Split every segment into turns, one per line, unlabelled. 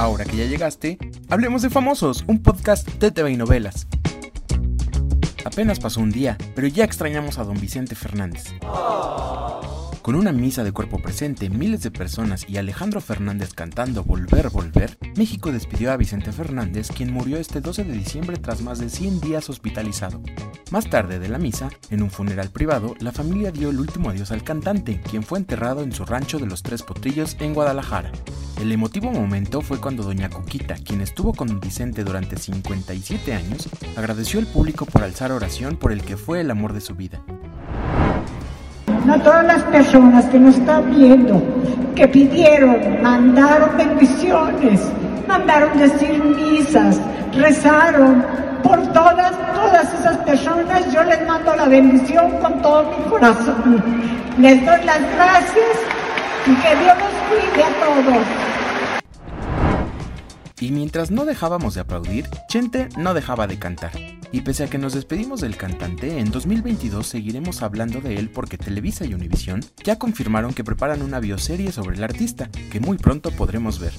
Ahora que ya llegaste, hablemos de Famosos, un podcast de TV y novelas. Apenas pasó un día, pero ya extrañamos a don Vicente Fernández. Con una misa de cuerpo presente, miles de personas y Alejandro Fernández cantando Volver, Volver, México despidió a Vicente Fernández, quien murió este 12 de diciembre tras más de 100 días hospitalizado. Más tarde de la misa, en un funeral privado, la familia dio el último adiós al cantante, quien fue enterrado en su rancho de los Tres Potrillos en Guadalajara. El emotivo momento fue cuando doña Cuquita, quien estuvo con Vicente durante 57 años, agradeció al público por alzar oración por el que fue el amor de su vida
a todas las personas que nos están viendo, que pidieron, mandaron bendiciones, mandaron decir misas, rezaron. Por todas, todas esas personas yo les mando la bendición con todo mi corazón. Les doy las gracias y que Dios los cuide a todos.
Y mientras no dejábamos de aplaudir, Chente no dejaba de cantar. Y pese a que nos despedimos del cantante, en 2022 seguiremos hablando de él porque Televisa y Univision ya confirmaron que preparan una bioserie sobre el artista, que muy pronto podremos ver.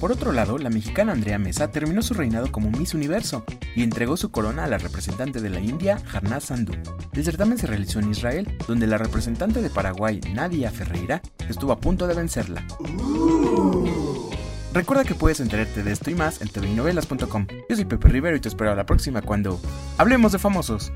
Por otro lado, la mexicana Andrea Mesa terminó su reinado como Miss Universo y entregó su corona a la representante de la India, Harnaz Sandhu. El certamen se realizó en Israel, donde la representante de Paraguay, Nadia Ferreira, estuvo a punto de vencerla. Recuerda que puedes enterarte de esto y más en tvnovelas.com. Yo soy Pepe Rivero y te espero a la próxima cuando hablemos de famosos.